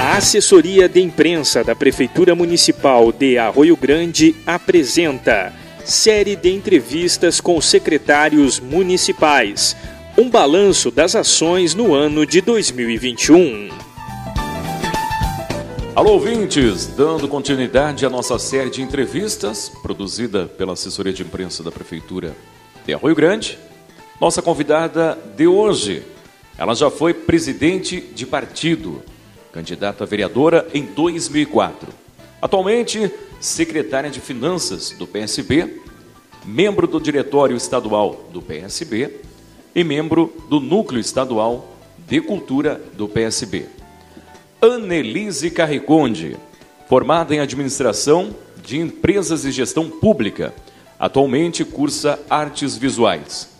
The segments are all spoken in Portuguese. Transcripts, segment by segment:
A assessoria de imprensa da Prefeitura Municipal de Arroio Grande apresenta série de entrevistas com secretários municipais. Um balanço das ações no ano de 2021. Alô, ouvintes! Dando continuidade à nossa série de entrevistas, produzida pela assessoria de imprensa da Prefeitura de Arroio Grande. Nossa convidada de hoje, ela já foi presidente de partido, candidata a vereadora em 2004. Atualmente, secretária de Finanças do PSB, membro do Diretório Estadual do PSB e membro do Núcleo Estadual de Cultura do PSB. Annelise Carriconde, formada em Administração de Empresas e Gestão Pública, atualmente cursa Artes Visuais.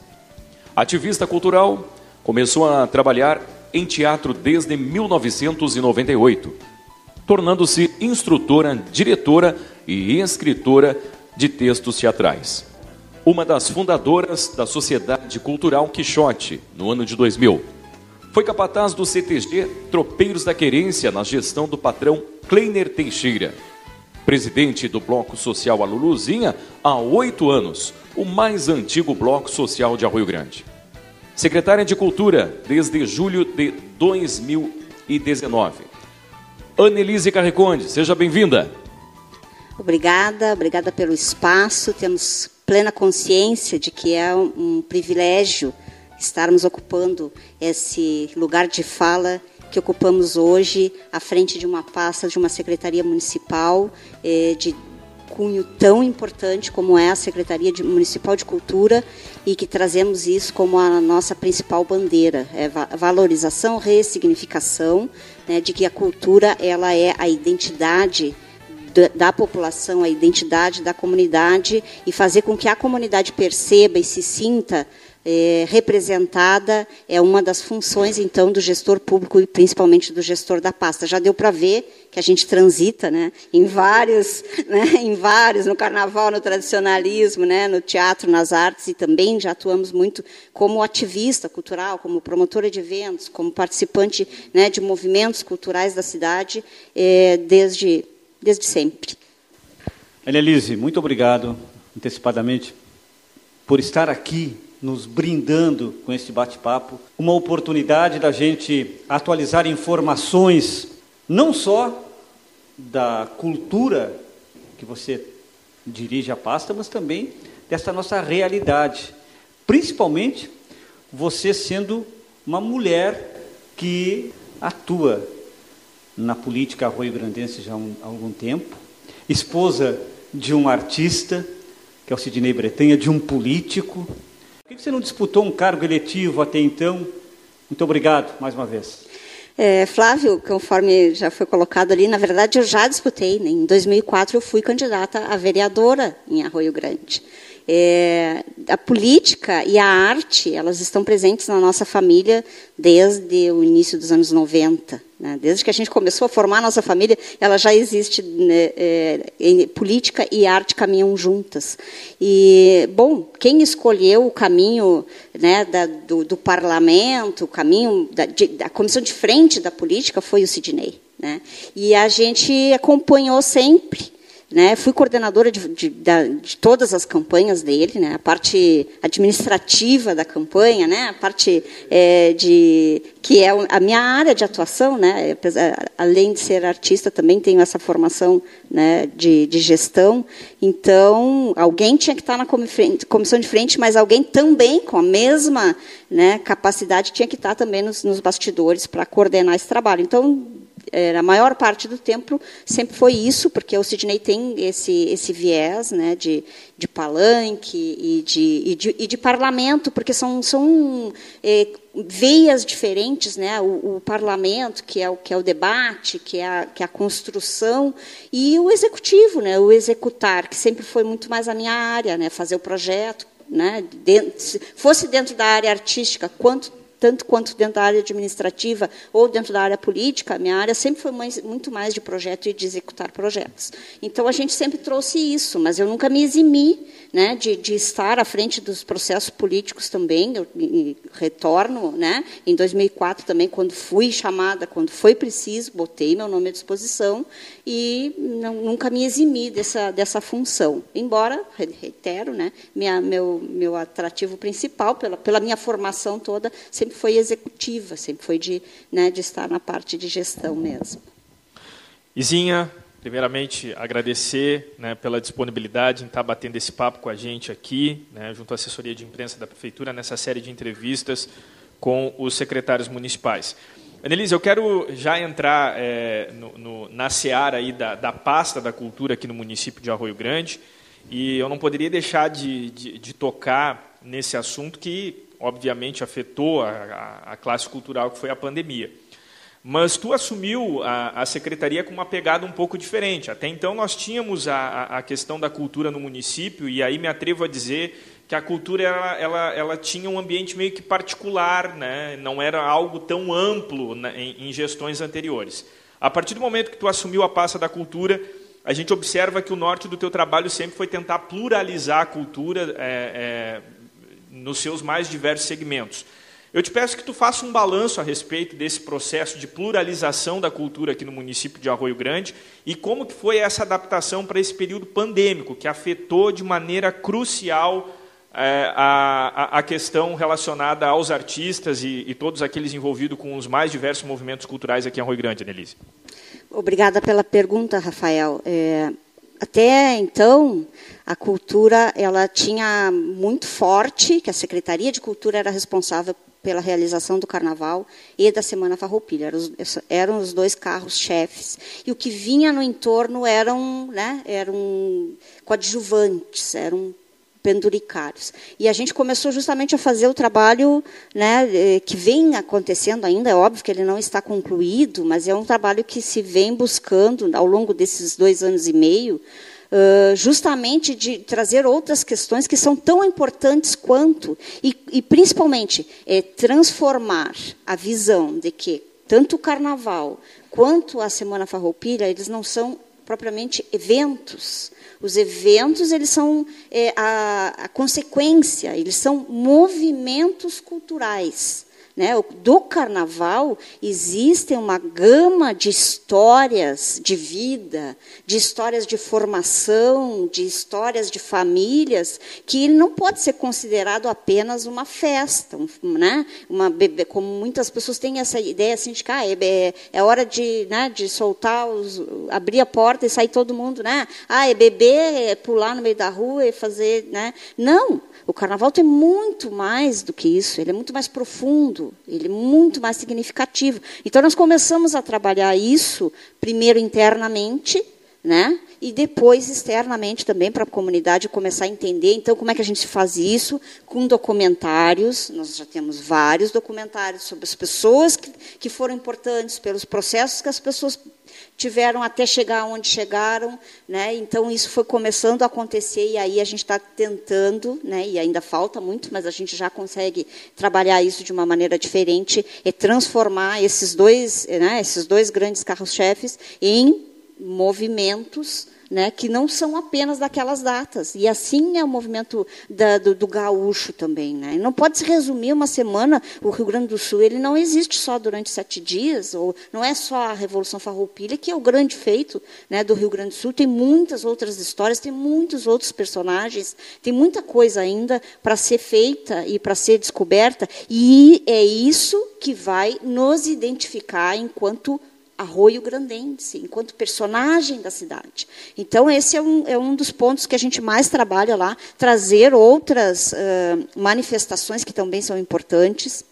Ativista cultural, começou a trabalhar em teatro desde 1998, tornando-se instrutora, diretora e escritora de textos teatrais. Uma das fundadoras da Sociedade Cultural Quixote, no ano de 2000. Foi capataz do CTG Tropeiros da Querência na gestão do patrão Kleiner Teixeira. Presidente do Bloco Social Aluluzinha há oito anos, o mais antigo bloco social de Arroio Grande. Secretária de Cultura desde julho de 2019. Annelise Carreconde, seja bem-vinda. Obrigada, obrigada pelo espaço. Temos plena consciência de que é um privilégio estarmos ocupando esse lugar de fala que ocupamos hoje à frente de uma pasta de uma secretaria municipal eh, de cunho tão importante como é a Secretaria de, Municipal de Cultura e que trazemos isso como a nossa principal bandeira, é valorização, ressignificação, né, de que a cultura ela é a identidade da população, a identidade da comunidade e fazer com que a comunidade perceba e se sinta é, representada é uma das funções, então, do gestor público e principalmente do gestor da pasta. Já deu para ver que a gente transita né, em vários, né, em vários, no carnaval, no tradicionalismo, né, no teatro, nas artes, e também já atuamos muito como ativista cultural, como promotora de eventos, como participante né, de movimentos culturais da cidade, é, desde, desde sempre. Elise, muito obrigado antecipadamente por estar aqui nos brindando com este bate-papo, uma oportunidade da gente atualizar informações não só da cultura que você dirige a pasta, mas também dessa nossa realidade, principalmente você sendo uma mulher que atua na política arroio-grandense já há algum tempo, esposa de um artista, que é o Sidney Bretanha, de um político, que você não disputou um cargo eletivo até então? Muito obrigado mais uma vez. É, Flávio, conforme já foi colocado ali, na verdade eu já disputei. Né? Em 2004 eu fui candidata a vereadora em Arroio Grande. É, a política e a arte, elas estão presentes na nossa família desde o início dos anos 90. Né? Desde que a gente começou a formar a nossa família, ela já existe. Né? É, política e arte caminham juntas. E, bom, quem escolheu o caminho né, da, do, do, parlamento, o caminho da, de, da comissão de frente da política foi o Sidney. Né? E a gente acompanhou sempre né? Fui coordenadora de, de, de, todas as campanhas dele, né? a parte administrativa da campanha, né? a parte é, de que é a minha área de atuação, né? além de ser artista, também tenho essa formação né, de, de gestão. Então, alguém tinha que estar na comissão de frente, mas alguém também com a mesma né, capacidade tinha que estar também nos, nos bastidores para coordenar esse trabalho. Então, a maior parte do tempo sempre foi isso, porque o Sidney tem esse, esse viés né, de, de palanque e de, e de, e de parlamento, porque são, são é, veias diferentes, né? O, o, parlamento, que é o, que é o debate, que é, a, que é a construção, e o executivo, né? o executar, que sempre foi muito mais a minha área, né? fazer o projeto, né? Dentro, fosse dentro da área artística, quanto tanto quanto dentro da área administrativa ou dentro da área política, minha área sempre foi mais, muito mais de projeto e de executar projetos. Então, a gente sempre trouxe isso, mas eu nunca me eximi né, de, de estar à frente dos processos políticos também. Eu retorno, né, em 2004 também, quando fui chamada, quando foi preciso, botei meu nome à disposição e não, nunca me eximi dessa, dessa função. Embora, reitero, né, minha, meu, meu atrativo principal, pela, pela minha formação toda, sempre foi executiva, sempre foi de, né, de estar na parte de gestão mesmo. Izinha, primeiramente agradecer né, pela disponibilidade em estar batendo esse papo com a gente aqui, né, junto à assessoria de imprensa da prefeitura, nessa série de entrevistas com os secretários municipais. Anelise, eu quero já entrar é, no, no, na seara aí da, da, pasta da cultura aqui no município de Arroio Grande, e eu não poderia deixar de, de, de tocar nesse assunto que, obviamente, afetou a, a, a classe cultural, que foi a pandemia. Mas tu assumiu a, a, secretaria com uma pegada um pouco diferente. Até então nós tínhamos a, questão da cultura no município, e aí me atrevo a dizer que a cultura ela, ela, ela tinha um ambiente meio que particular, né? não era algo tão amplo né, em, em, gestões anteriores. A partir do momento que tu assumiu a pasta da cultura, a gente observa que o norte do teu trabalho sempre foi tentar pluralizar a cultura é, é, nos seus mais diversos segmentos. Eu te peço que tu faça um balanço a respeito desse processo de pluralização da cultura aqui no município de Arroio Grande e como que foi essa adaptação para esse período pandêmico que afetou de maneira crucial é, a, a, questão relacionada aos artistas e, e, todos aqueles envolvidos com os mais diversos movimentos culturais aqui em Arroio Grande, Annelise. Obrigada pela pergunta, Rafael. É, até então, a cultura ela tinha muito forte que a Secretaria de Cultura era responsável pela realização do Carnaval e da Semana Farroupilha. Eram os, eram os dois carros-chefes. E o que vinha no entorno eram, né, eram coadjuvantes, eram penduricários. E a gente começou justamente a fazer o trabalho né, eh, que vem acontecendo ainda, é óbvio que ele não está concluído, mas é um trabalho que se vem buscando ao longo desses dois anos e meio, justamente de trazer outras questões que são tão importantes quanto, e, e principalmente é, transformar a visão de que tanto o carnaval quanto a Semana Farroupilha, eles não são propriamente eventos. Os eventos eles são é, a, a consequência, eles são movimentos culturais. Né? Do carnaval existe uma gama de histórias de vida, de histórias de formação, de histórias de famílias, que não pode ser considerado apenas uma festa, né? uma bebê, como muitas pessoas têm essa ideia assim de que ah, é, é hora de, né, de soltar, os, abrir a porta e sair todo mundo, né? Ah, é beber, é pular no meio da rua e fazer, né? Não, o carnaval tem muito mais do que isso, ele é muito mais profundo, ele é muito mais significativo. Então nós começamos a trabalhar isso primeiro internamente, né? E depois externamente também para a comunidade começar a entender. Então, como é que a gente faz isso? Com documentários. Nós já temos vários documentários sobre as pessoas que, que foram importantes, pelos processos que as pessoas tiveram até chegar onde chegaram, né? Então isso foi começando a acontecer e aí a gente está tentando, né? E ainda falta muito, mas a gente já consegue trabalhar isso de uma maneira diferente e transformar esses dois, né? Esses dois grandes carros-chefes em movimentos né, que não são apenas daquelas datas. E assim é o movimento da, do, do, gaúcho também. Né? Não pode se resumir uma semana, o Rio Grande do Sul ele não existe só durante sete dias, ou não é só a Revolução Farroupilha, que é o grande feito né, do Rio Grande do Sul, tem muitas outras histórias, tem muitos outros personagens, tem muita coisa ainda para ser feita e para ser descoberta, e é isso que vai nos identificar enquanto Arroio Grandense, enquanto personagem da cidade. Então, esse é um, é um dos pontos que a gente mais trabalha lá, trazer outras uh, manifestações que também são importantes,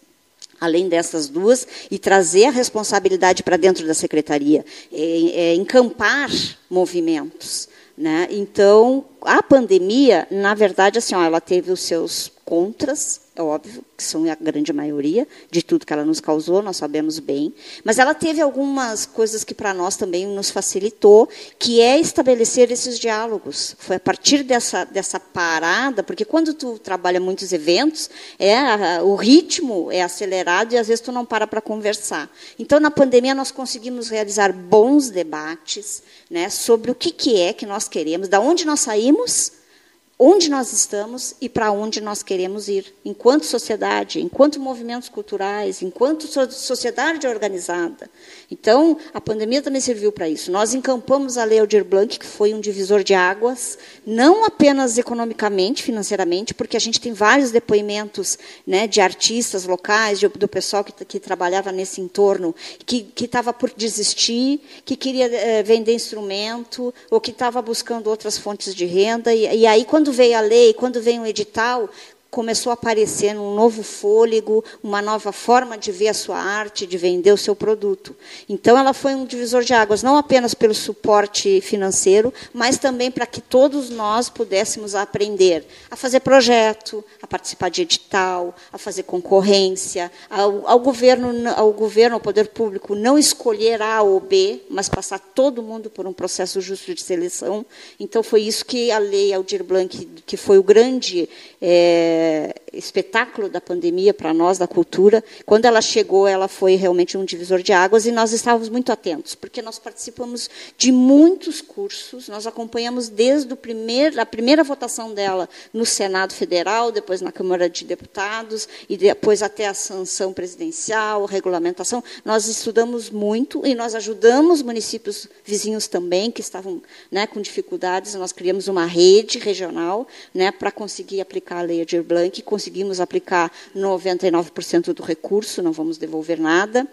além dessas duas, e trazer a responsabilidade para dentro da secretaria, é, é encampar movimentos. Né? Então, a pandemia, na verdade, assim, ó, ela teve os seus contras, é óbvio, que são a grande maioria de tudo que ela nos causou, nós sabemos bem, mas ela teve algumas coisas que para nós também nos facilitou, que é estabelecer esses diálogos. Foi a partir dessa, dessa parada, porque quando tu trabalha muitos eventos, é o ritmo é acelerado e às vezes tu não para para conversar. Então, na pandemia, nós conseguimos realizar bons debates né, sobre o que, que é que nós queremos, da onde nós saímos onde nós estamos e para onde nós queremos ir, enquanto sociedade, enquanto movimentos culturais, enquanto sociedade organizada. Então, a pandemia também serviu para isso. Nós encampamos a Lei Aldir Blanc, que foi um divisor de águas, não apenas economicamente, financeiramente, porque a gente tem vários depoimentos né, de artistas locais, de, do pessoal que, que, trabalhava nesse entorno, que estava por desistir, que queria é, vender instrumento, ou que estava buscando outras fontes de renda. E, e aí, quando veio a lei, quando veio um edital, começou a aparecer um novo fôlego, uma nova forma de ver a sua arte, de vender o seu produto. Então, ela foi um divisor de águas, não apenas pelo suporte financeiro, mas também para que todos nós pudéssemos aprender a fazer projeto, a participar de edital, a fazer concorrência, ao, ao governo, ao governo, ao poder público, não escolher A ou B, mas passar todo mundo por um processo justo de seleção. Então, foi isso que a lei Aldir Blanc, que foi o grande é, espetáculo da pandemia para nós, da cultura. Quando ela chegou, ela foi realmente um divisor de águas e nós estávamos muito atentos, porque nós participamos de muitos cursos, nós acompanhamos desde primeiro, a primeira votação dela no Senado Federal, depois na Câmara de Deputados, e depois até a sanção presidencial, regulamentação. Nós estudamos muito e nós ajudamos municípios vizinhos também, que estavam né, com dificuldades. Nós criamos uma rede regional né, para conseguir aplicar a Lei Edir Blanc, conseguimos aplicar 99% do recurso, não vamos devolver nada.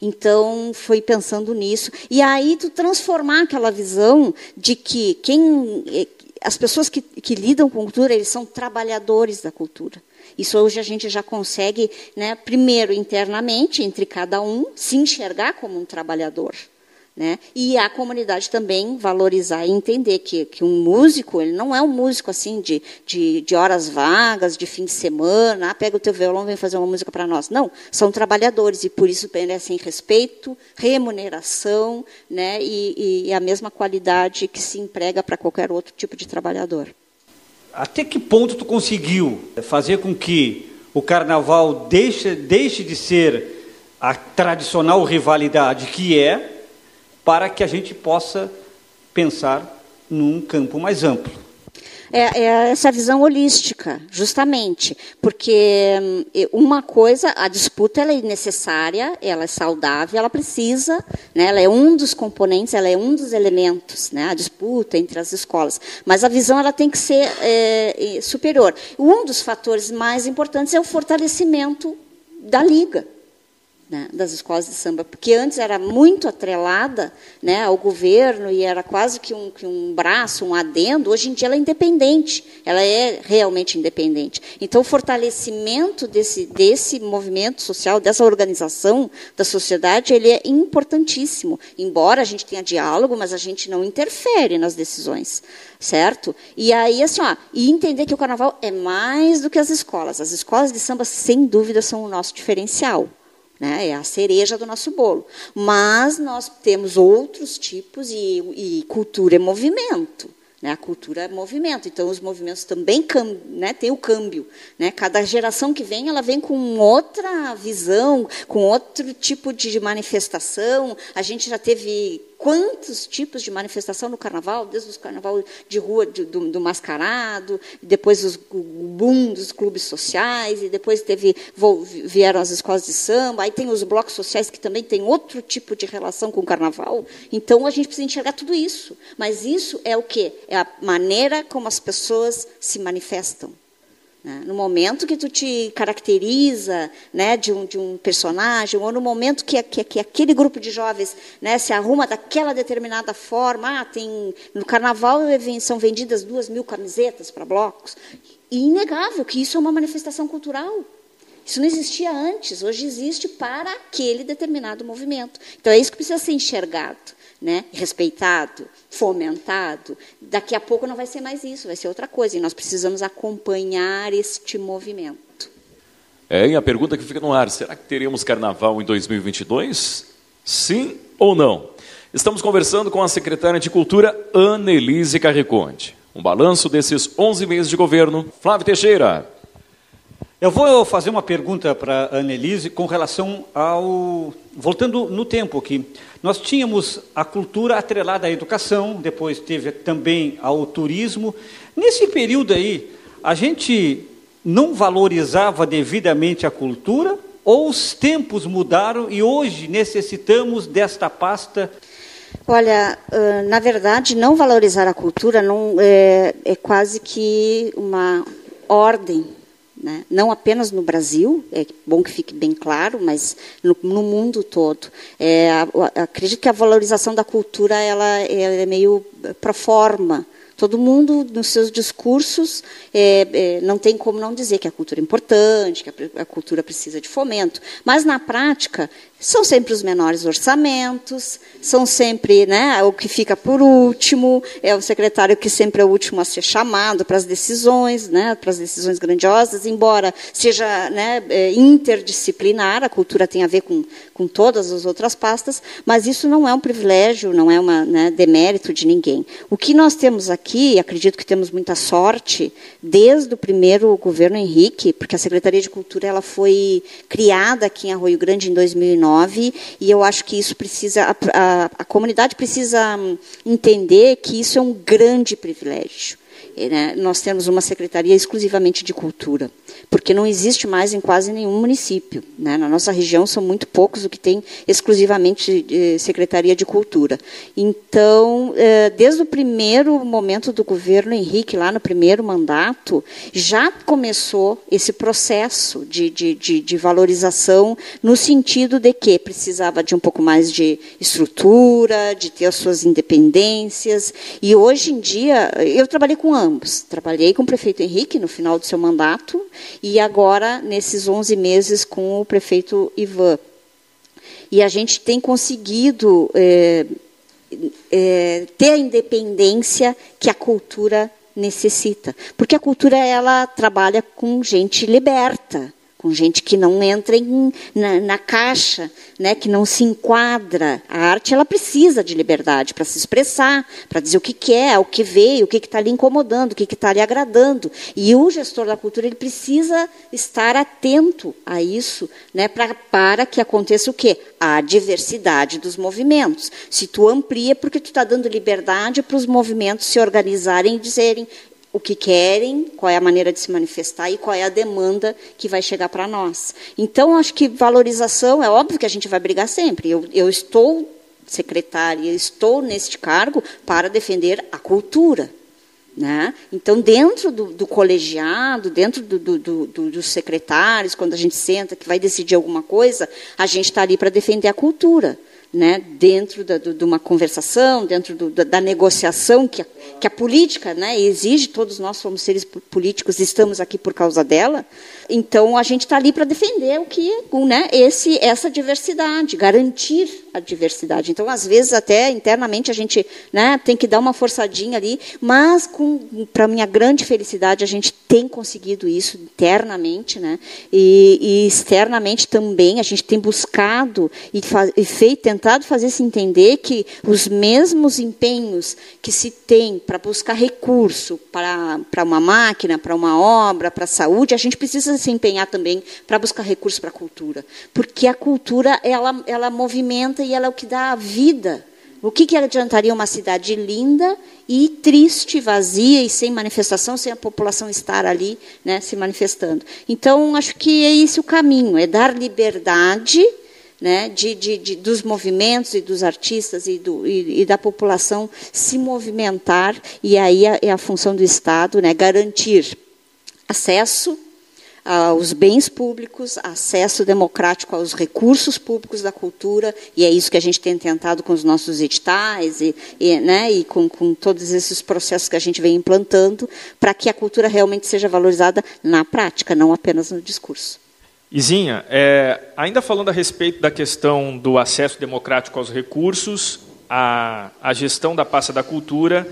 Então, foi pensando nisso. E aí, tu transformar aquela visão de que quem, eh, as pessoas que, que lidam com cultura, eles são trabalhadores da cultura. Isso hoje a gente já consegue, né, primeiro, internamente, entre cada um, se enxergar como um trabalhador. Né? E a comunidade também valorizar e entender que, que um músico, ele não é um músico assim de, de, de horas vagas, de fim de semana, ah, pega o teu violão e vem fazer uma música para nós. Não, são trabalhadores e por isso merecem respeito, remuneração né? e, e a mesma qualidade que se emprega para qualquer outro tipo de trabalhador. Até que ponto tu conseguiu fazer com que o carnaval deixe, deixe de ser a tradicional rivalidade que é para que a gente possa pensar num campo mais amplo. É, é, essa visão holística, justamente, porque hum, uma coisa, a disputa ela é necessária, ela é saudável, ela precisa, né, ela é um dos componentes, ela é um dos elementos, né, a disputa entre as escolas. Mas a visão ela tem que ser é, superior. Um dos fatores mais importantes é o fortalecimento da liga né, das escolas de samba, porque antes era muito atrelada né, ao governo e era quase que um, que um braço, um adendo. Hoje em dia ela é independente, ela é realmente independente. Então, o fortalecimento desse, desse movimento social, dessa organização da sociedade, ele é importantíssimo. Embora a gente tenha diálogo, mas a gente não interfere nas decisões, certo? E aí, assim, ó, e entender que o carnaval é mais do que as escolas. As escolas de samba, sem dúvida, são o nosso diferencial. Né? É a cereja do nosso bolo. Mas nós temos outros tipos e, e cultura é movimento. Né? A cultura é movimento. Então, os movimentos também né, têm o câmbio. Né? Cada geração que vem, ela vem com outra visão, com outro tipo de manifestação. A gente já teve quantos tipos de manifestação no carnaval, desde o carnaval de rua do, do, do mascarado, depois os, o boom dos clubes sociais, e depois teve vieram as escolas de samba, aí tem os blocos sociais que também têm outro tipo de relação com o carnaval. Então a gente precisa enxergar tudo isso. Mas isso é o quê? É a maneira como as pessoas se manifestam. Né? No momento que tu te caracteriza né, de, um, de um personagem, ou no momento que, que, que aquele grupo de jovens né, se arruma daquela determinada forma, ah, tem, no carnaval são vendidas duas mil camisetas para blocos. E inegável que isso é uma manifestação cultural. Isso não existia antes, hoje existe para aquele determinado movimento. Então é isso que precisa ser enxergado. Né, respeitado, fomentado, daqui a pouco não vai ser mais isso, vai ser outra coisa. E nós precisamos acompanhar este movimento. É, e a pergunta que fica no ar: será que teremos carnaval em 2022? Sim ou não? Estamos conversando com a secretária de Cultura, Annelise Carriconde. Um balanço desses 11 meses de governo. Flávio Teixeira. Eu vou fazer uma pergunta para a Annelise com relação ao. Voltando no tempo aqui. Nós tínhamos a cultura atrelada à educação, depois teve também ao turismo. Nesse período aí, a gente não valorizava devidamente a cultura ou os tempos mudaram e hoje necessitamos desta pasta Olha, na verdade, não valorizar a cultura não é, é quase que uma ordem, né? não apenas no Brasil, é bom que fique bem claro, mas no, no mundo todo. É, acredito que a valorização da cultura ela, ela é meio pro forma, Todo mundo, nos seus discursos, é, é, não tem como não dizer que a cultura é importante, que a, a, cultura precisa de fomento, mas na prática são sempre os menores orçamentos, são sempre né, o que fica por último, é o secretário que sempre é o último a ser chamado para as decisões, né, para as decisões grandiosas, embora seja né, é, interdisciplinar, a cultura tem a ver com, com todas as outras pastas, mas isso não é um privilégio, não é um né, demérito de ninguém. O que nós temos aqui, acredito que temos muita sorte, desde o primeiro governo Henrique, porque a Secretaria de Cultura ela foi criada aqui em Arroio Grande em 2009, e eu acho que isso precisa, a, a, a comunidade precisa hum, entender que isso é um grande privilégio. Né? Nós temos uma secretaria exclusivamente de cultura porque não existe mais em quase nenhum município. Né? Na nossa região são muito poucos o que tem exclusivamente de Secretaria de Cultura. Então, eh, desde o primeiro momento do governo Henrique, lá no primeiro mandato, já começou esse processo de, de, de, de valorização no sentido de que precisava de um pouco mais de estrutura, de ter as suas independências. E hoje em dia, eu trabalhei com ambos. Trabalhei com o prefeito Henrique no final do seu mandato e agora nesses 11 meses com o prefeito Ivan. E a gente tem conseguido é, é, ter a independência que a cultura necessita, porque a cultura ela trabalha com gente liberta, com gente que não entra em, na, na, caixa, né, que não se enquadra. A arte ela precisa de liberdade para se expressar, para dizer o que quer, o que veio, o que está lhe incomodando, o que está lhe agradando. E o gestor da cultura ele precisa estar atento a isso, né, pra, para que aconteça o quê? A diversidade dos movimentos. Se tu amplia, porque tu está dando liberdade para os movimentos se organizarem e dizerem o que querem, qual é a maneira de se manifestar e qual é a demanda que vai chegar para nós. Então, acho que valorização, é óbvio que a gente vai brigar sempre. Eu, eu estou secretária, estou neste cargo para defender a cultura. Né? Então, dentro do, do colegiado, dentro do, do, dos secretários, quando a gente senta que vai decidir alguma coisa, a gente está ali para defender a cultura né, dentro da, do, de uma conversação, dentro do, da, da, negociação que a, que a política né, exige, todos nós somos seres políticos, estamos aqui por causa dela, então a gente está ali para defender o que, né, esse, essa diversidade, garantir a diversidade. Então, às vezes, até internamente, a gente né, tem que dar uma forçadinha ali, mas, para minha grande felicidade, a gente tem conseguido isso internamente, né, e, e externamente também, a gente tem buscado e, e feito, tentado fazer se entender que os mesmos empenhos que se tem para buscar recurso para, uma máquina, para uma obra, para a saúde, a gente precisa se empenhar também para buscar recurso para a cultura. Porque a cultura, ela, ela movimenta e ela é o que dá a vida. O que, que adiantaria uma cidade linda e triste, vazia e sem manifestação, sem a população estar ali né, se manifestando? Então, acho que é esse o caminho: é dar liberdade né, de, de, de, dos movimentos e dos artistas e, do, e, e, da população se movimentar, e aí é, é a função do Estado né, garantir acesso aos bens públicos, acesso democrático aos recursos públicos da cultura, e é isso que a gente tem tentado com os nossos editais e, e, né, e com, com todos esses processos que a gente vem implantando, para que a cultura realmente seja valorizada na prática, não apenas no discurso. Izinha, é, ainda falando a respeito da questão do acesso democrático aos recursos, a, a gestão da pasta da cultura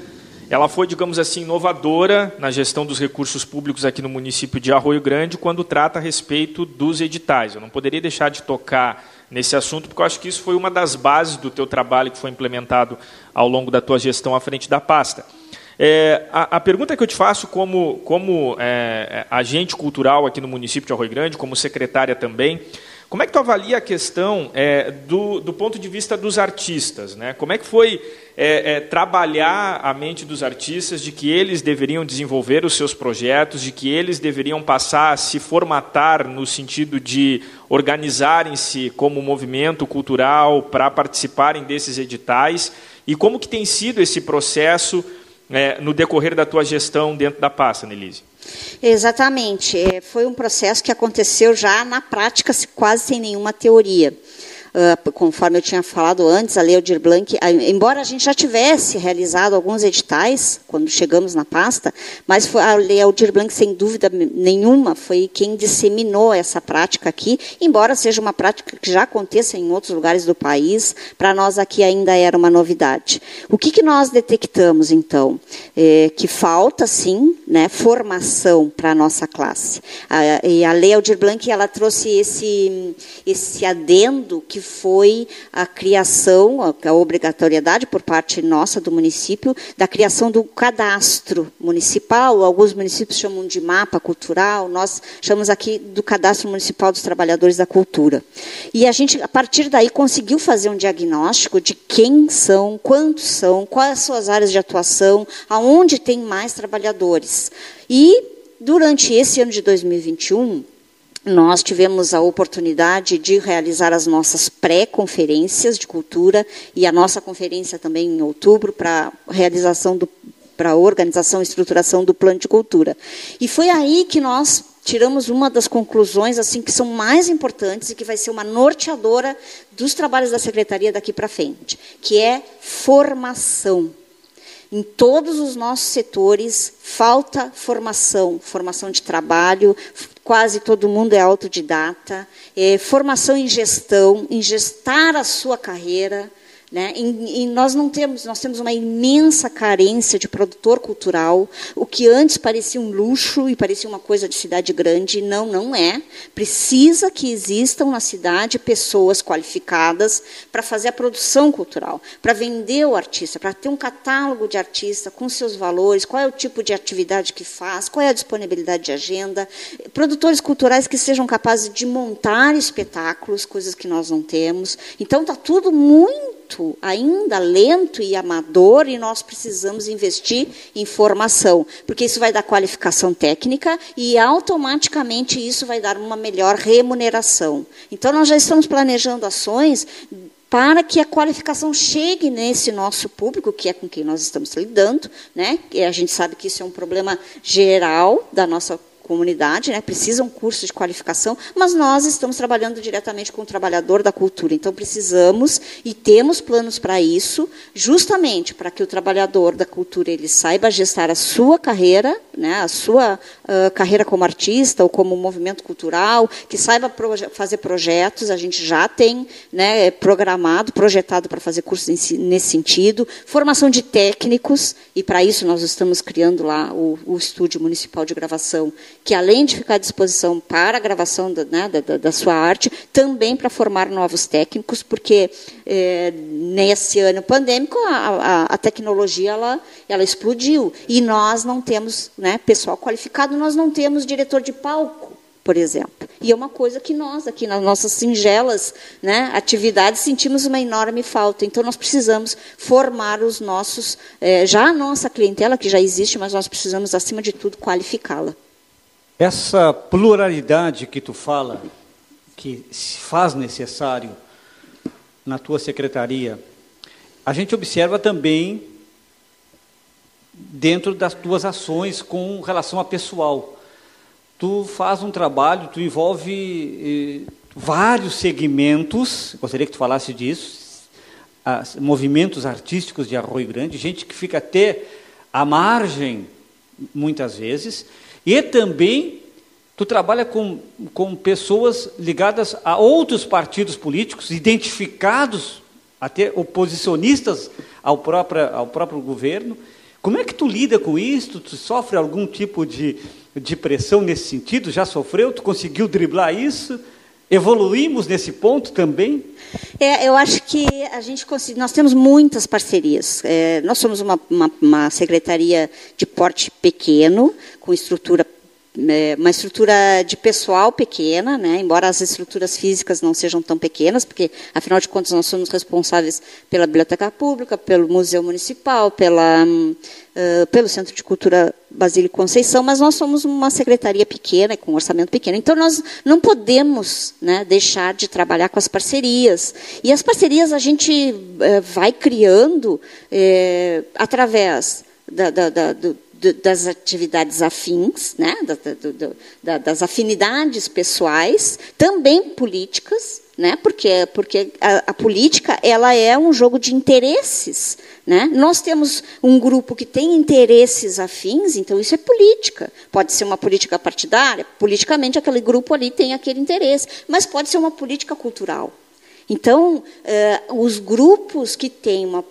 ela foi, digamos assim, inovadora na gestão dos recursos públicos aqui no município de Arroio Grande quando trata a respeito dos editais. Eu não poderia deixar de tocar nesse assunto, porque eu acho que isso foi uma das bases do teu trabalho que foi implementado ao longo da tua gestão à frente da pasta. É, a, a, pergunta que eu te faço como, como é, agente cultural aqui no município de Arroio Grande, como secretária também, como é que tu avalia a questão é, do, do, ponto de vista dos artistas? Né? Como é que foi é, é, trabalhar a mente dos artistas de que eles deveriam desenvolver os seus projetos, de que eles deveriam passar a se formatar no sentido de organizarem-se como movimento cultural para participarem desses editais? E como que tem sido esse processo é, no decorrer da tua gestão dentro da pasta, Nelise? Exatamente. É, foi um processo que aconteceu já na prática, quase sem nenhuma teoria. Uh, conforme eu tinha falado antes, a Lei Aldir Blanc, embora a gente já tivesse realizado alguns editais quando chegamos na pasta, mas foi a Lei Aldir Blanc, sem dúvida nenhuma, foi quem disseminou essa prática aqui, embora seja uma prática que já aconteça em outros lugares do país, para nós aqui ainda era uma novidade. O que, que nós detectamos, então? É, que falta, sim, né, formação para a nossa classe. A, e a Lei Aldir Blanc, ela trouxe esse, esse adendo que foi a criação, a obrigatoriedade por parte nossa do município, da criação do cadastro municipal. Alguns municípios chamam de mapa cultural, nós chamamos aqui do cadastro municipal dos trabalhadores da cultura. E a gente, a partir daí, conseguiu fazer um diagnóstico de quem são, quantos são, quais são as áreas de atuação, aonde tem mais trabalhadores. E durante esse ano de 2021, nós tivemos a oportunidade de realizar as nossas pré-conferências de cultura e a nossa conferência também em outubro para realização do para a organização e estruturação do plano de cultura. E foi aí que nós tiramos uma das conclusões assim que são mais importantes e que vai ser uma norteadora dos trabalhos da secretaria daqui para frente, que é formação. Em todos os nossos setores falta formação, formação de trabalho, quase todo mundo é autodidata, é, formação em gestão, em gestar a sua carreira, né? E, e, nós não temos, nós temos uma imensa carência de produtor cultural, o que antes parecia um luxo e parecia uma coisa de cidade grande, não, não é. Precisa que existam na cidade pessoas qualificadas para fazer a produção cultural, para vender o artista, para ter um catálogo de artista com seus valores, qual é o tipo de atividade que faz, qual é a disponibilidade de agenda, produtores culturais que sejam capazes de montar espetáculos, coisas que nós não temos. Então está tudo muito ainda lento e amador, e nós precisamos investir em formação, porque isso vai dar qualificação técnica e automaticamente isso vai dar uma melhor remuneração. Então, nós já estamos planejando ações para que a qualificação chegue nesse nosso público, que é com quem nós estamos lidando, né? E a gente sabe que isso é um problema geral da nossa comunidade, né, precisam um curso de qualificação, mas nós estamos trabalhando diretamente com o trabalhador da cultura. Então, precisamos e temos planos para isso, justamente para que o trabalhador da cultura ele saiba gestar a sua carreira, né, a sua uh, carreira como artista ou como movimento cultural, que saiba proje fazer projetos. A gente já tem né, programado, projetado para fazer cursos nesse sentido, formação de técnicos, e para isso nós estamos criando lá o, o Estúdio Municipal de Gravação que além de ficar à disposição para a gravação da, né, da, da sua arte, também para formar novos técnicos, porque é, nesse ano pandêmico a, a, a, tecnologia ela, ela explodiu e nós não temos né, pessoal qualificado, nós não temos diretor de palco por exemplo. E é uma coisa que nós, aqui nas nossas singelas né, atividades, sentimos uma enorme falta. Então, nós precisamos formar os nossos, é, já a nossa clientela, que já existe, mas nós precisamos, acima de tudo, qualificá-la. Essa pluralidade que tu fala, que se faz necessário na tua secretaria, a gente observa também dentro das tuas ações com relação a pessoal. Tu faz um trabalho, tu envolve eh, vários segmentos, gostaria que tu falasse disso, as, movimentos artísticos de Arroio Grande, gente que fica até à margem, muitas vezes, e também tu trabalha com, com pessoas ligadas a outros partidos políticos, identificados até oposicionistas ao próprio, ao próprio governo. Como é que tu lida com isso? Tu sofre algum tipo de, de pressão nesse sentido? Já sofreu? Tu conseguiu driblar isso? Evoluímos nesse ponto também? É, eu acho que a gente consegue, nós temos muitas parcerias. É, nós somos uma, uma, uma, secretaria de porte pequeno, com estrutura é, uma estrutura de pessoal pequena, né, embora as estruturas físicas não sejam tão pequenas, porque, afinal de contas, nós somos responsáveis pela Biblioteca Pública, pelo Museu Municipal, pela, uh, pelo Centro de Cultura Basílio Conceição, mas nós somos uma secretaria pequena, com um orçamento pequeno. Então, nós não podemos né, deixar de trabalhar com as parcerias. E as parcerias a gente uh, vai criando uh, através da, da, da, do, das atividades afins, né, das afinidades pessoais, também políticas, né, porque, porque a, a, política ela é um jogo de interesses. Né? Nós temos um grupo que tem interesses afins, então isso é política. Pode ser uma política partidária, politicamente aquele grupo ali tem aquele interesse, mas pode ser uma política cultural. Então, uh, os grupos que têm um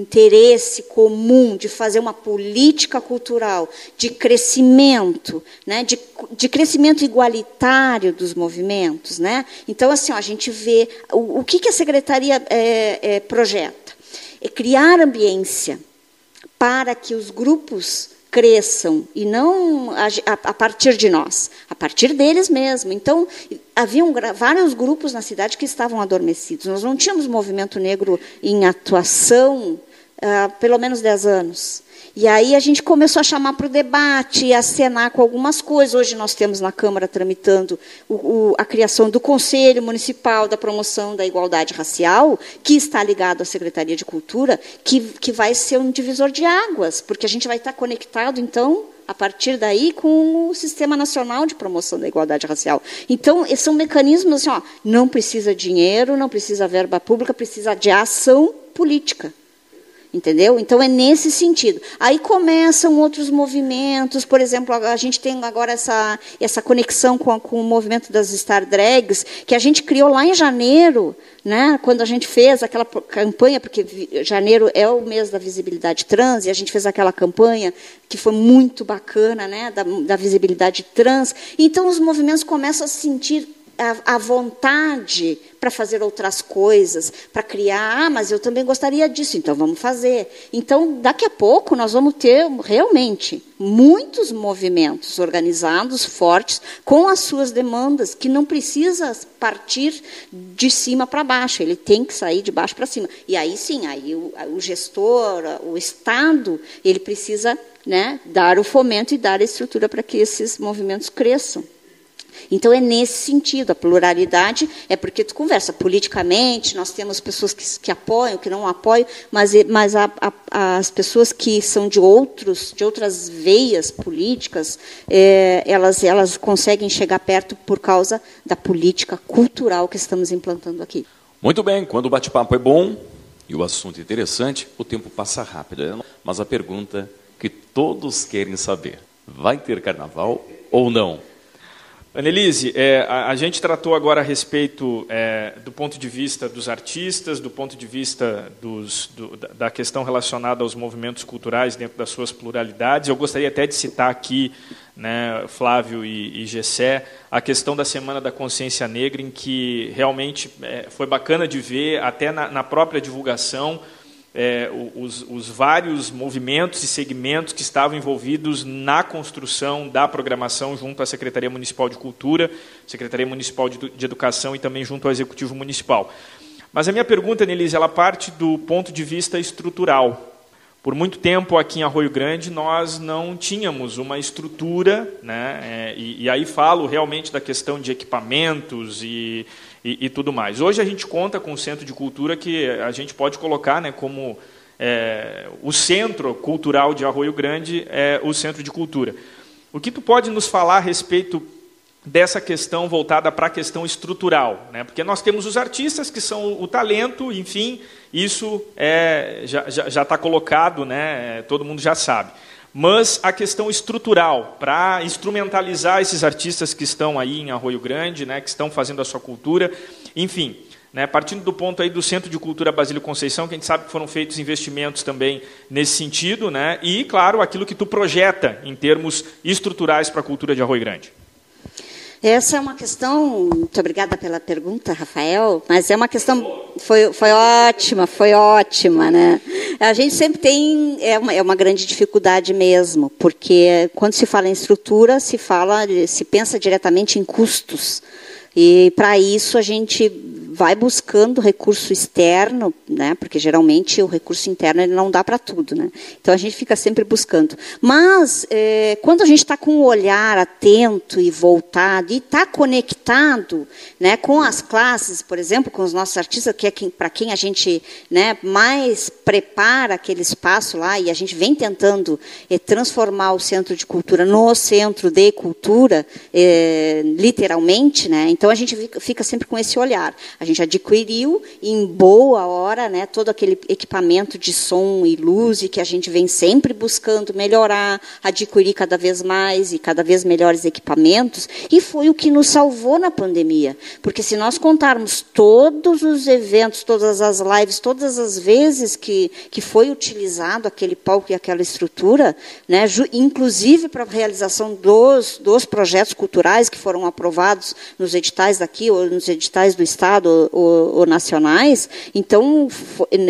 interesse comum de fazer uma política cultural de crescimento, né, de, de crescimento igualitário dos movimentos. Né? Então, assim, ó, a gente vê o, o que, que a secretaria é, é, projeta? É criar ambiência para que os grupos cresçam e não a, a, partir de nós, a partir deles mesmo. Então, haviam vários grupos na cidade que estavam adormecidos. Nós não tínhamos movimento negro em atuação há pelo menos 10 anos. E aí a gente começou a chamar para o debate, a acenar com algumas coisas. Hoje nós temos na Câmara tramitando o, o, a criação do Conselho Municipal da Promoção da Igualdade Racial, que está ligado à Secretaria de Cultura, que, que vai ser um divisor de águas, porque a gente vai estar conectado, então, a partir daí com o Sistema Nacional de Promoção da Igualdade Racial. Então, esses são mecanismos assim, ó, não precisa dinheiro, não precisa verba pública, precisa de ação política. Entendeu? Então é nesse sentido. Aí começam outros movimentos, por exemplo, a gente tem agora essa, essa conexão com, a, com o movimento das Star Drags, que a gente criou lá em janeiro, né, quando a gente fez aquela campanha, porque janeiro é o mês da visibilidade trans, e a gente fez aquela campanha que foi muito bacana, né, da, da visibilidade trans. Então os movimentos começam a sentir a, a vontade para fazer outras coisas, para criar, ah, mas eu também gostaria disso, então vamos fazer. Então, daqui a pouco, nós vamos ter realmente muitos movimentos organizados, fortes, com as suas demandas, que não precisa partir de cima para baixo, ele tem que sair de baixo para cima. E aí sim, aí o, o gestor, o Estado, ele precisa né, dar o fomento e dar a estrutura para que esses movimentos cresçam. Então é nesse sentido, a pluralidade é porque tu conversa politicamente, nós temos pessoas que, que apoiam, que não apoiam, mas, mas a, a, as pessoas que são de outros, de outras veias políticas, é, elas, elas conseguem chegar perto por causa da política cultural que estamos implantando aqui. Muito bem, quando o bate-papo é bom e o assunto é interessante, o tempo passa rápido. Né? Mas a pergunta que todos querem saber: vai ter carnaval ou não? Annelise, é, a, a, gente tratou agora a respeito é, do ponto de vista dos artistas, do ponto de vista dos, do, da questão relacionada aos movimentos culturais dentro das suas pluralidades. Eu gostaria até de citar aqui, né, Flávio e, e Gessé, a questão da Semana da Consciência Negra, em que realmente é, foi bacana de ver, até na, na própria divulgação, é, os, os, vários movimentos e segmentos que estavam envolvidos na construção da programação junto à Secretaria Municipal de Cultura, Secretaria Municipal de, de Educação e também junto ao Executivo Municipal. Mas a minha pergunta, Nelise, ela parte do ponto de vista estrutural. Por muito tempo aqui em Arroio Grande nós não tínhamos uma estrutura, né, é, e, e aí falo realmente da questão de equipamentos e e, e, tudo mais. Hoje a gente conta com um centro de cultura que a gente pode colocar né, como é, o centro cultural de Arroio Grande é o centro de cultura. O que tu pode nos falar a respeito dessa questão voltada para a questão estrutural, né? Porque nós temos os artistas que são o talento, enfim, isso é, já está colocado, né? Todo mundo já sabe mas a questão estrutural, para instrumentalizar esses artistas que estão aí em Arroio Grande, né, que estão fazendo a sua cultura, enfim, né, partindo do ponto aí do Centro de Cultura Basílio Conceição, que a gente sabe que foram feitos investimentos também nesse sentido, né, e, claro, aquilo que tu projeta em termos estruturais para a cultura de Arroio Grande. Essa é uma questão, muito obrigada pela pergunta, Rafael, mas é uma questão, foi, foi ótima, foi ótima, né? A gente sempre tem, é uma, é uma grande dificuldade mesmo, porque quando se fala em estrutura, se fala, se pensa diretamente em custos, e para isso a gente vai buscando recurso externo, né? Porque geralmente o recurso interno ele não dá para tudo, né? Então a gente fica sempre buscando. Mas é, quando a gente está com o olhar atento e voltado e está conectado, né, com as classes, por exemplo, com os nossos artistas, que é quem, para quem a gente, né, mais prepara aquele espaço lá e a gente vem tentando é, transformar o centro de cultura no centro de cultura, é, literalmente, né? Então a gente fica sempre com esse olhar. A gente adquiriu em boa hora né, todo aquele equipamento de som e luz e que a gente vem sempre buscando melhorar, adquirir cada vez mais e cada vez melhores equipamentos. E foi o que nos salvou na pandemia. Porque se nós contarmos todos os eventos, todas as lives, todas as vezes que, que foi utilizado aquele palco e aquela estrutura, né, inclusive para a realização dos, dos projetos culturais que foram aprovados nos editais daqui ou nos editais do Estado ou, ou nacionais, então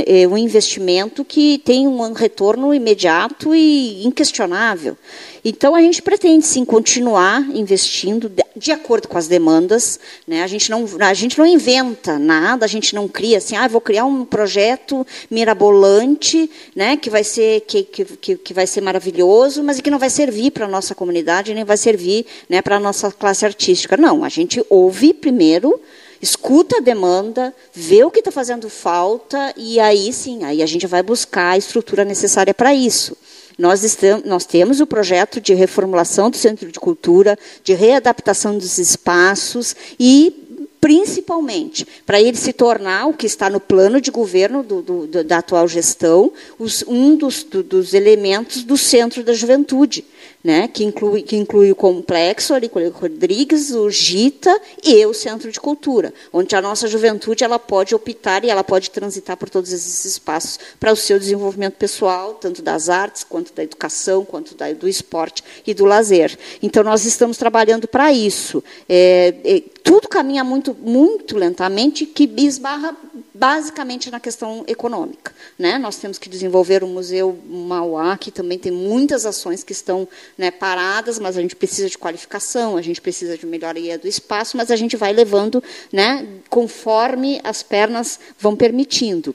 é um investimento que tem um retorno imediato e inquestionável. Então, a gente pretende, sim, continuar investindo de, acordo com as demandas. Né? A, gente não, a gente não inventa nada, a gente não cria assim, ah, vou criar um projeto mirabolante né, que, vai ser, que, que, que vai ser maravilhoso, mas que não vai servir para a nossa comunidade, nem vai servir né, para a nossa classe artística. Não, a gente ouve primeiro escuta a demanda, vê o que está fazendo falta e aí sim, aí a gente vai buscar a estrutura necessária para isso. Nós, estamos, nós temos o projeto de reformulação do Centro de Cultura, de readaptação dos espaços e principalmente para ele se tornar o que está no plano de governo do, do, da atual gestão, os, um dos, do, dos elementos do centro da juventude né, que, inclui, que inclui o complexo Aricolho Rodrigues, o GITA e o Centro de Cultura, onde a nossa juventude ela pode optar e ela pode transitar por todos esses espaços para o seu desenvolvimento pessoal, tanto das artes, quanto da educação, quanto da, do esporte e do lazer. Então, nós estamos trabalhando para isso. É, é, tudo caminha muito, muito lentamente, que esbarra basicamente na questão econômica. Né? Nós temos que desenvolver o Museu Mauá, que também tem muitas ações que estão né, paradas, mas a gente precisa de qualificação, a gente precisa de melhoria do espaço, mas a gente vai levando né, conforme as pernas vão permitindo.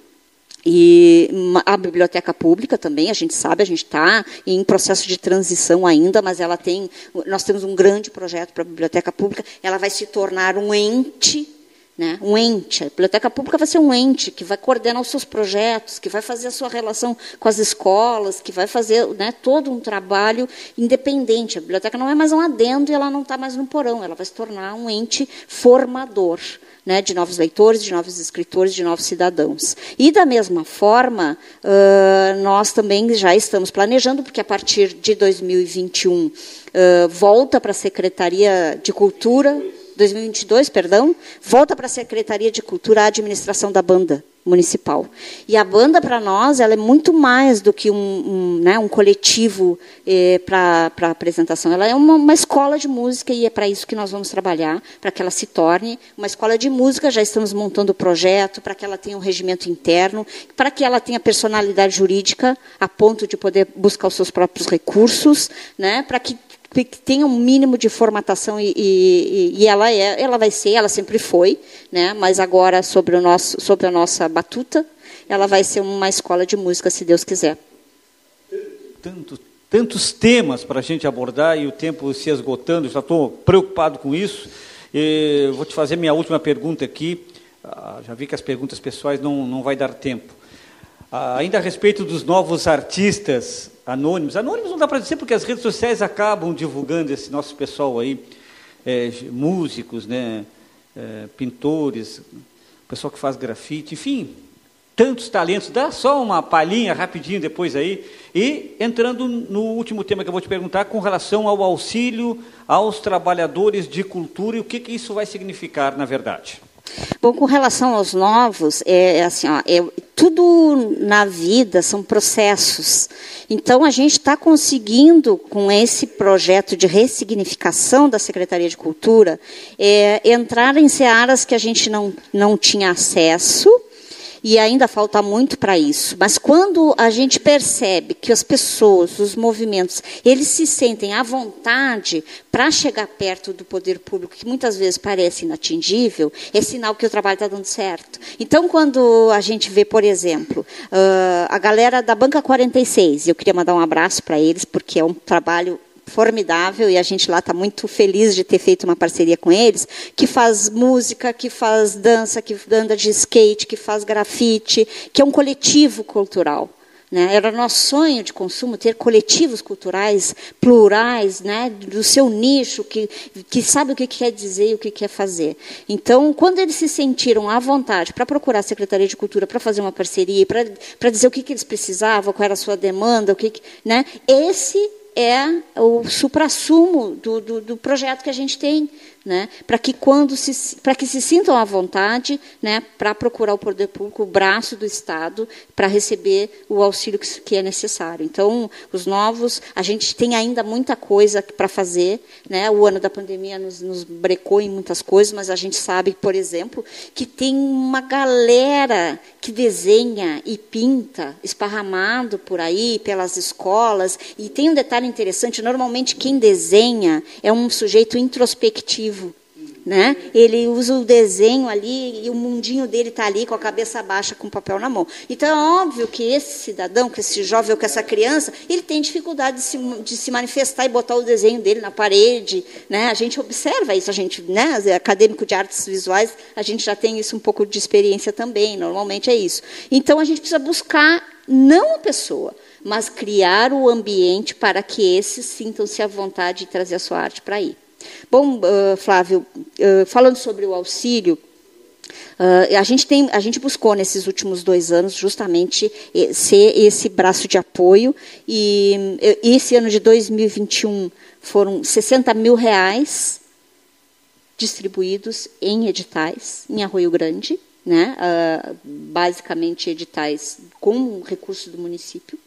E a biblioteca pública também, a gente sabe, a gente está em processo de transição ainda, mas ela tem, nós temos um grande projeto para a biblioteca pública, ela vai se tornar um ente né? Um ente. A biblioteca pública vai ser um ente que vai coordenar os seus projetos, que vai fazer a sua relação com as escolas, que vai fazer né, todo um trabalho independente. A biblioteca não é mais um adendo e ela não está mais no porão, ela vai se tornar um ente formador. Né, de novos leitores, de novos escritores, de novos cidadãos. E, da mesma forma, uh, nós também já estamos planejando, porque a partir de 2021 uh, volta para a Secretaria de Cultura 2022, perdão, volta para a Secretaria de Cultura a administração da banda municipal. E a banda, para nós, ela é muito mais do que um, um, né, um coletivo eh, para apresentação. Ela é uma, uma, escola de música e é para isso que nós vamos trabalhar, para que ela se torne uma escola de música. Já estamos montando o projeto para que ela tenha um regimento interno, para que ela tenha personalidade jurídica a ponto de poder buscar os seus próprios recursos, né, para que que tenha um mínimo de formatação e, e, e, ela é, ela vai ser, ela sempre foi, né? Mas agora sobre o nosso, sobre a nossa batuta, ela vai ser uma escola de música, se Deus quiser. Tanto, tantos temas para a gente abordar e o tempo se esgotando. Já estou preocupado com isso. E vou te fazer minha última pergunta aqui. Ah, já vi que as perguntas pessoais não não vai dar tempo. Ah, ainda a respeito dos novos artistas anônimos. Anônimos não dá para dizer porque as redes sociais acabam divulgando esse nosso pessoal aí, é, músicos, né, é, pintores, pessoal que faz grafite, enfim, tantos talentos. Dá só uma palhinha rapidinho depois aí. E entrando no último tema que eu vou te perguntar, com relação ao auxílio aos trabalhadores de cultura e o que, que isso vai significar na verdade. Bom, com relação aos novos, é, é assim, ó, é, tudo na vida são processos. Então, a gente está conseguindo, com esse projeto de ressignificação da Secretaria de Cultura, é, entrar em searas que a gente não, não tinha acesso, e ainda falta muito para isso. Mas quando a gente percebe que as pessoas, os movimentos, eles se sentem à vontade para chegar perto do poder público, que muitas vezes parece inatingível, é sinal que o trabalho está dando certo. Então, quando a gente vê, por exemplo, a galera da Banca 46, eu queria mandar um abraço para eles, porque é um trabalho formidável e a gente lá está muito feliz de ter feito uma parceria com eles, que faz música, que faz dança, que anda de skate, que faz grafite, que é um coletivo cultural. Né? Era nosso sonho de consumo ter coletivos culturais plurais, né? do seu nicho, que, que sabe o que quer dizer e o que quer fazer. Então, quando eles se sentiram à vontade para procurar a Secretaria de Cultura para fazer uma parceria, para dizer o que, que eles precisavam, qual era a sua demanda, o que, que né? esse é o suprassumo do, do, do projeto que a gente tem né, para que quando se, para que se sintam à vontade, né, para procurar o poder público, o braço do Estado, para receber o auxílio que, que, é necessário. Então, os novos, a gente tem ainda muita coisa para fazer, né? O ano da pandemia nos, nos brecou em muitas coisas, mas a gente sabe, por exemplo, que tem uma galera que desenha e pinta esparramado por aí pelas escolas e tem um detalhe interessante. Normalmente quem desenha é um sujeito introspectivo né? Ele usa o desenho ali e o mundinho dele está ali com a cabeça baixa, com o papel na mão. Então é óbvio que esse cidadão, que esse jovem ou que essa criança, ele tem dificuldade de se, de se manifestar e botar o desenho dele na parede. Né? A gente observa isso, a gente, né, acadêmico de artes visuais, a gente já tem isso um pouco de experiência também, normalmente é isso. Então a gente precisa buscar não a pessoa, mas criar o ambiente para que esses sintam-se à vontade de trazer a sua arte para aí. Bom, uh, Flávio, uh, falando sobre o auxílio, Uh, a, gente tem, a gente buscou nesses últimos dois anos justamente ser esse braço de apoio e esse ano de 2021 foram 60 mil reais distribuídos em editais em Arroio Grande, né? Uh, basicamente editais com recursos do município.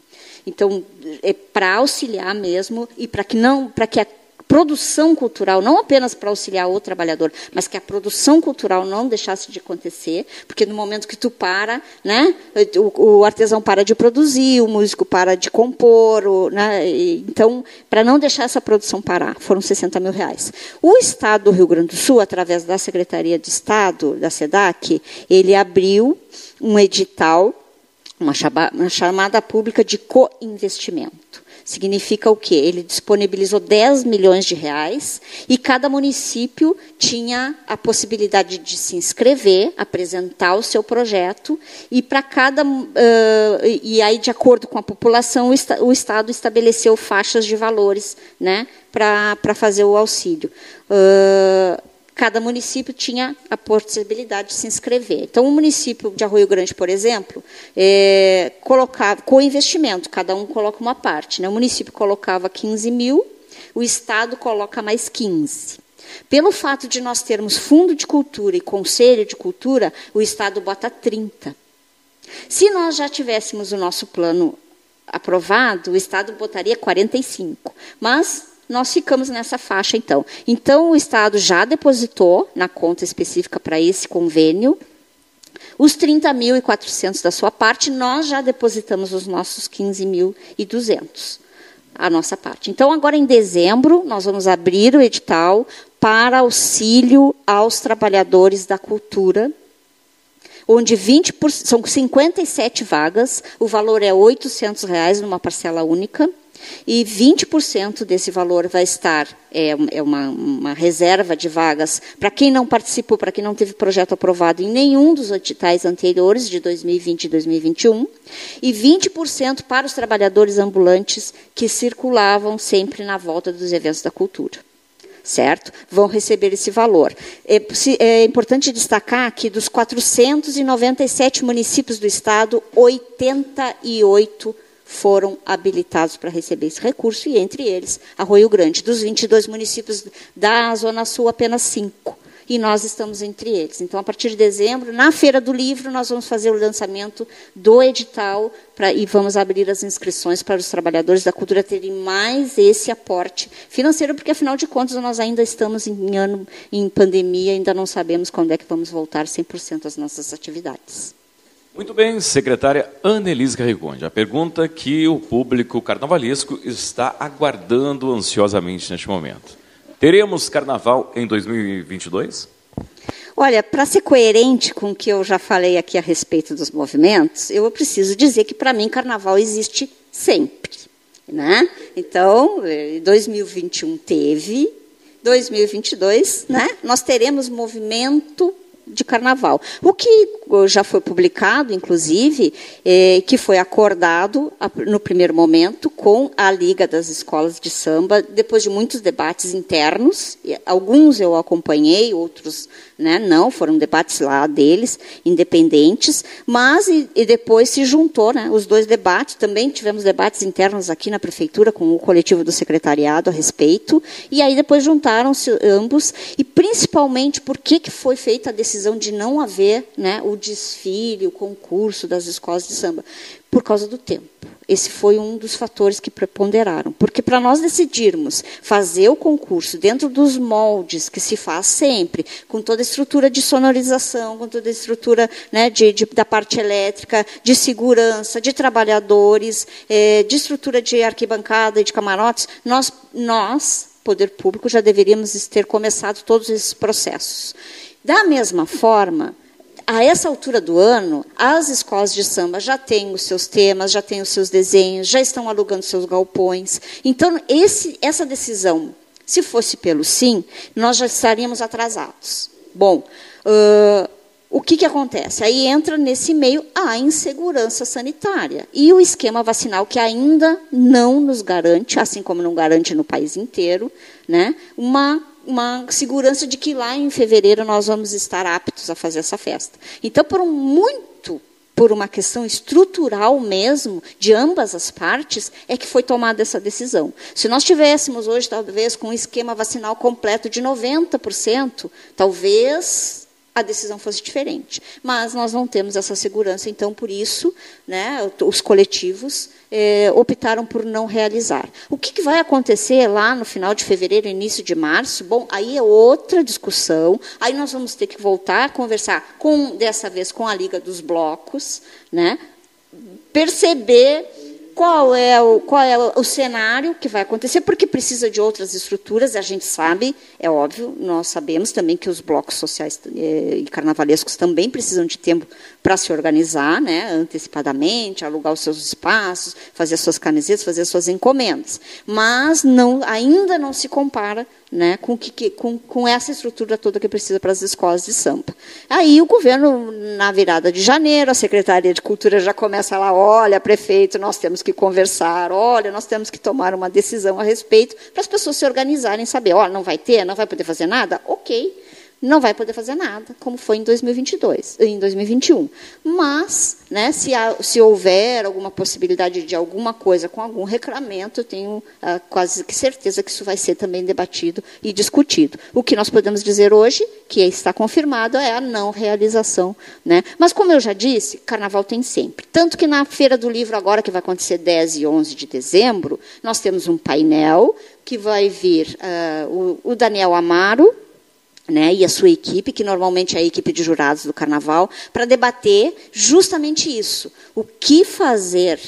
Então é para auxiliar mesmo e para que não para que a produção cultural, não apenas para auxiliar o trabalhador, mas que a produção cultural não deixasse de acontecer, porque no momento que tu para, né, o, o artesão para de produzir, o músico para de compor, o, né, então, para não deixar essa produção parar, foram 60 mil reais. O Estado do Rio Grande do Sul, através da Secretaria de Estado, da SEDAC, ele abriu um edital, uma chamada pública de co-investimento. Significa o quê? Ele disponibilizou 10 milhões de reais e cada município tinha a possibilidade de se inscrever, apresentar o seu projeto e para cada uh, e aí de acordo com a população o, o Estado estabeleceu faixas de valores, né, para fazer o auxílio. Uh, cada município tinha a possibilidade de se inscrever. Então, o município de Arroio Grande, por exemplo, é, colocava, com investimento, cada um coloca uma parte. Né? O município colocava 15 mil, o Estado coloca mais 15. Pelo fato de nós termos fundo de cultura e conselho de cultura, o Estado bota 30. Se nós já tivéssemos o nosso plano aprovado, o Estado botaria 45. Mas nós ficamos nessa faixa, então. Então, o Estado já depositou na conta específica para esse convênio os 30.400 da sua parte, nós já depositamos os nossos 15.200, a nossa parte. Então, agora em dezembro, nós vamos abrir o edital para auxílio aos trabalhadores da cultura, onde 20 por, são 57 vagas, o valor é 800 reais numa parcela única. E 20% desse valor vai estar, é, é uma, uma, reserva de vagas para quem não participou, para quem não teve projeto aprovado em nenhum dos editais anteriores, de 2020 e 2021, e 20% para os trabalhadores ambulantes que circulavam sempre na volta dos eventos da cultura certo? Vão receber esse valor. É, é, importante destacar que dos 497 municípios do estado, 88 foram habilitados para receber esse recurso, e entre eles, Arroio Grande. Dos 22 municípios da Zona Sul, apenas cinco. e nós estamos entre eles. Então, a partir de dezembro, na Feira do Livro, nós vamos fazer o lançamento do edital pra, e vamos abrir as inscrições para os trabalhadores da cultura terem mais esse aporte financeiro, porque, afinal de contas, nós ainda estamos em ano em pandemia, ainda não sabemos quando é que vamos voltar 100% às nossas atividades. Muito bem, secretária Annelise Carrigonde. A pergunta que o público carnavalesco está aguardando ansiosamente neste momento. Teremos carnaval em 2022? Olha, para ser coerente com o que eu já falei aqui a respeito dos movimentos, eu preciso dizer que para mim carnaval existe sempre, né? Então, 2021 teve, 2022, né? Nós teremos movimento de carnaval. O que já foi publicado, inclusive, é, que foi acordado no primeiro momento com a Liga das Escolas de Samba, depois de muitos debates internos, alguns eu acompanhei, outros né, não, foram debates lá deles, independentes, mas e, e depois se juntou, né, os dois debates, também tivemos debates internos aqui na prefeitura com o coletivo do secretariado a respeito, e aí depois juntaram-se ambos, e principalmente por que, que foi feita a decisão de não haver né, o desfile, o concurso das escolas de samba? Por causa do tempo. Esse foi um dos fatores que preponderaram. Porque para nós decidirmos fazer o concurso dentro dos moldes que se faz sempre, com toda a estrutura de sonorização, com toda a estrutura né, de, de, da parte elétrica, de segurança, de trabalhadores, é, de estrutura de arquibancada e de camarotes, nós, nós, poder público, já deveríamos ter começado todos esses processos. Da mesma forma, a essa altura do ano, as escolas de samba já têm os seus temas, já têm os seus desenhos, já estão alugando seus galpões. Então, esse, essa decisão, se fosse pelo sim, nós já estaríamos atrasados. Bom, uh, o que, que acontece? Aí entra nesse meio a insegurança sanitária e o esquema vacinal que ainda não nos garante, assim como não garante no país inteiro, né, uma uma segurança de que lá em fevereiro nós vamos estar aptos a fazer essa festa. Então, por um muito por uma questão estrutural mesmo, de ambas as partes, é que foi tomada essa decisão. Se nós tivéssemos hoje, talvez, com um esquema vacinal completo de 90%, talvez a decisão fosse diferente. Mas nós não temos essa segurança, então, por isso, né, os coletivos é, optaram por não realizar. O que, que, vai acontecer lá no final de fevereiro, início de março? Bom, aí é outra discussão. Aí nós vamos ter que voltar a conversar com, dessa vez, com a Liga dos Blocos, né? perceber qual é, o, qual é o cenário que vai acontecer, porque precisa de outras estruturas, a gente sabe, é óbvio, nós sabemos também que os blocos sociais eh, e carnavalescos também precisam de tempo para se organizar, né, antecipadamente, alugar os seus espaços, fazer as suas camisetas, fazer as suas encomendas. Mas não, ainda não se compara né, com, que, com, com essa estrutura toda que precisa para as escolas de samba. Aí o governo, na virada de janeiro, a Secretaria de Cultura já começa lá, olha, prefeito, nós temos que conversar, olha, nós temos que tomar uma decisão a respeito, para as pessoas se organizarem, saber, olha, não vai ter, não vai poder fazer nada? Ok não vai poder fazer nada, como foi em 2022, em 2021. Mas, né, se, há, se houver alguma possibilidade de alguma coisa com algum reclamento, eu tenho ah, quase certeza que isso vai ser também debatido e discutido. O que nós podemos dizer hoje, que está confirmado, é a não realização. Né? Mas, como eu já disse, carnaval tem sempre. Tanto que na Feira do Livro, agora que vai acontecer 10 e 11 de dezembro, nós temos um painel que vai vir uh, o, o Daniel Amaro, né, e a sua equipe, que normalmente é a equipe de jurados do Carnaval, para debater justamente isso. O que fazer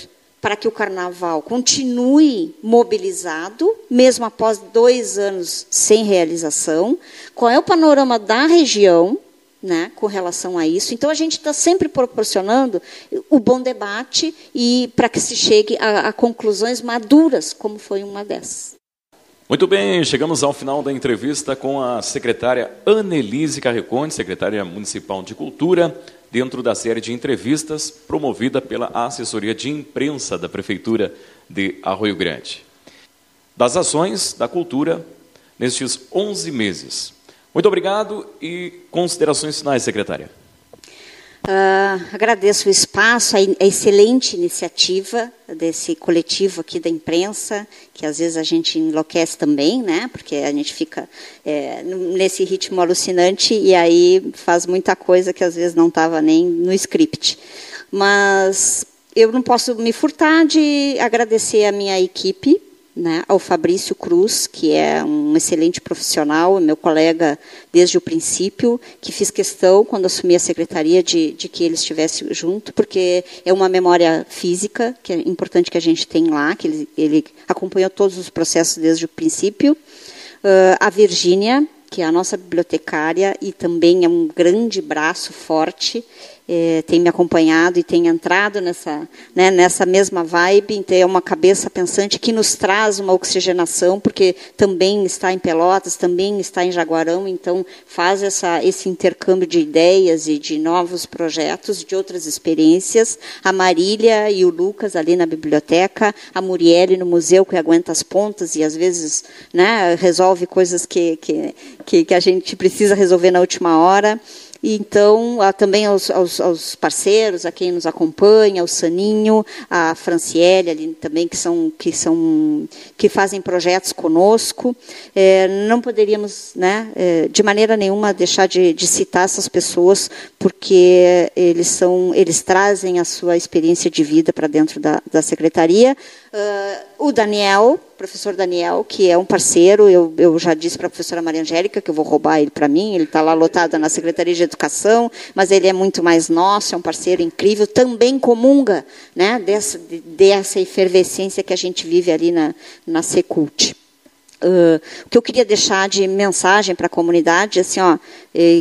para que o Carnaval continue mobilizado, mesmo após dois anos sem realização? Qual é o panorama da região? Né, com relação a isso. Então, a gente está sempre proporcionando o bom debate e para que se chegue a, a conclusões maduras, como foi uma dessas. Muito bem, chegamos ao final da entrevista com a secretária Annelise Carreconde, secretária municipal de Cultura, dentro da série de entrevistas promovida pela assessoria de imprensa da Prefeitura de Arroio Grande. Das ações da cultura nestes 11 meses. Muito obrigado e considerações finais, secretária. Uh, agradeço o espaço, a, excelente iniciativa desse coletivo aqui da imprensa, que às vezes a gente enlouquece também, né? Porque a gente fica é, nesse ritmo alucinante e aí faz muita coisa que às vezes não estava nem no script. Mas eu não posso me furtar de agradecer a minha equipe, né, ao Fabrício Cruz, que é um excelente profissional, meu colega desde o princípio, que fiz questão, quando assumi a secretaria, de, de que ele estivesse junto, porque é uma memória física, que é importante que a gente tem lá, que ele, ele acompanhou todos os processos desde o princípio. Uh, a Virgínia, que é a nossa bibliotecária e também é um grande braço forte, é, tem me acompanhado e tem entrado nessa, né, nessa mesma vibe, então é uma cabeça pensante que nos traz uma oxigenação, porque também está em Pelotas, também está em Jaguarão, então faz essa, esse intercâmbio de ideias e de novos projetos, de outras experiências. A Marília e o Lucas ali na biblioteca, a Murielle no museu, que aguenta as pontas e às vezes né, resolve coisas que, que, que, que a gente precisa resolver na última hora. Então, também aos, aos, aos, parceiros, a quem nos acompanha, o Saninho, a Franciele ali também, que são que são que fazem projetos conosco. É, não poderíamos, né, é, de maneira nenhuma, deixar de, de, citar essas pessoas, porque eles são, eles trazem a sua experiência de vida para dentro da, da secretaria. Uh, o Daniel, professor Daniel, que é um parceiro, eu, eu já disse para a professora Maria Angélica que eu vou roubar ele para mim, ele está lá lotado na Secretaria de Educação, mas ele é muito mais nosso, é um parceiro incrível, também comunga né, dessa, dessa efervescência que a gente vive ali na, na Secult. Uh, o que eu queria deixar de mensagem para a comunidade, assim, ó,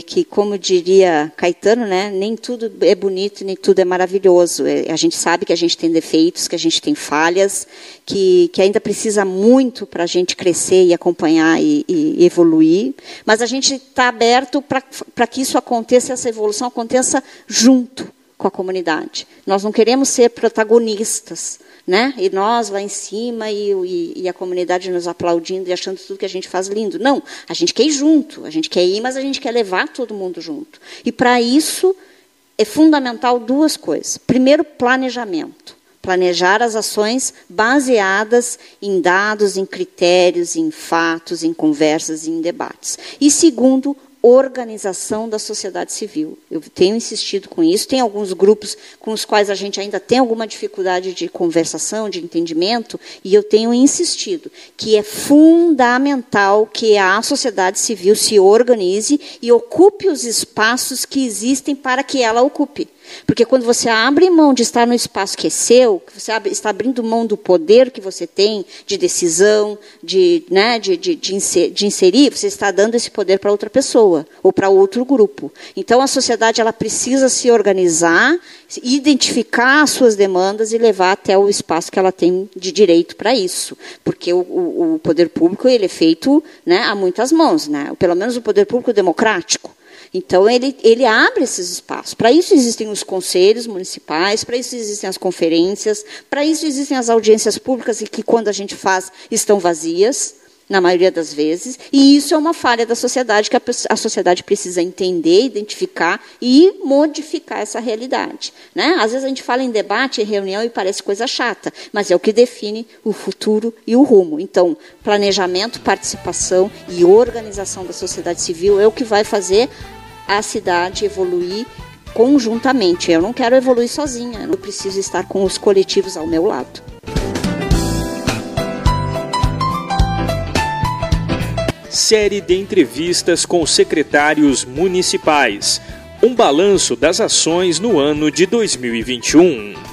que como diria Caetano, né, nem tudo é bonito, nem tudo é maravilhoso. É, a gente sabe que a gente tem defeitos, que a gente tem falhas, que, que ainda precisa muito para a gente crescer e acompanhar e, e evoluir, mas a gente está aberto para que isso aconteça, essa evolução aconteça junto com a comunidade. Nós não queremos ser protagonistas, né? E nós lá em cima e, e, e, a comunidade nos aplaudindo e achando tudo que a gente faz lindo. Não, a gente quer ir junto, a gente quer ir, mas a gente quer levar todo mundo junto. E para isso é fundamental duas coisas. Primeiro, planejamento. Planejar as ações baseadas em dados, em critérios, em fatos, em conversas em debates. E segundo, organização da sociedade civil. Eu tenho insistido com isso. Tem alguns grupos com os quais a gente ainda tem alguma dificuldade de conversação, de entendimento, e eu tenho insistido que é fundamental que a sociedade civil se organize e ocupe os espaços que existem para que ela ocupe. Porque quando você abre mão de estar no espaço que é seu, você está abrindo mão do poder que você tem de decisão, de, né, de, de, de inserir, você está dando esse poder para outra pessoa ou para outro grupo. Então a sociedade ela precisa se organizar, identificar as suas demandas e levar até o espaço que ela tem de direito para isso. Porque o, o, o, poder público ele é feito né, a muitas mãos, né? pelo menos o poder público democrático. Então, ele, ele abre esses espaços. Para isso existem os conselhos municipais, para isso existem as conferências, para isso existem as audiências públicas, e que, quando a gente faz, estão vazias, na maioria das vezes. E isso é uma falha da sociedade, que a, a sociedade precisa entender, identificar e modificar essa realidade. Né? Às vezes a gente fala em debate, em reunião, e parece coisa chata, mas é o que define o futuro e o rumo. Então, planejamento, participação e organização da sociedade civil é o que vai fazer a cidade evoluir conjuntamente. Eu não quero evoluir sozinha, eu preciso estar com os coletivos ao meu lado. Série de entrevistas com secretários municipais. Um balanço das ações no ano de 2021.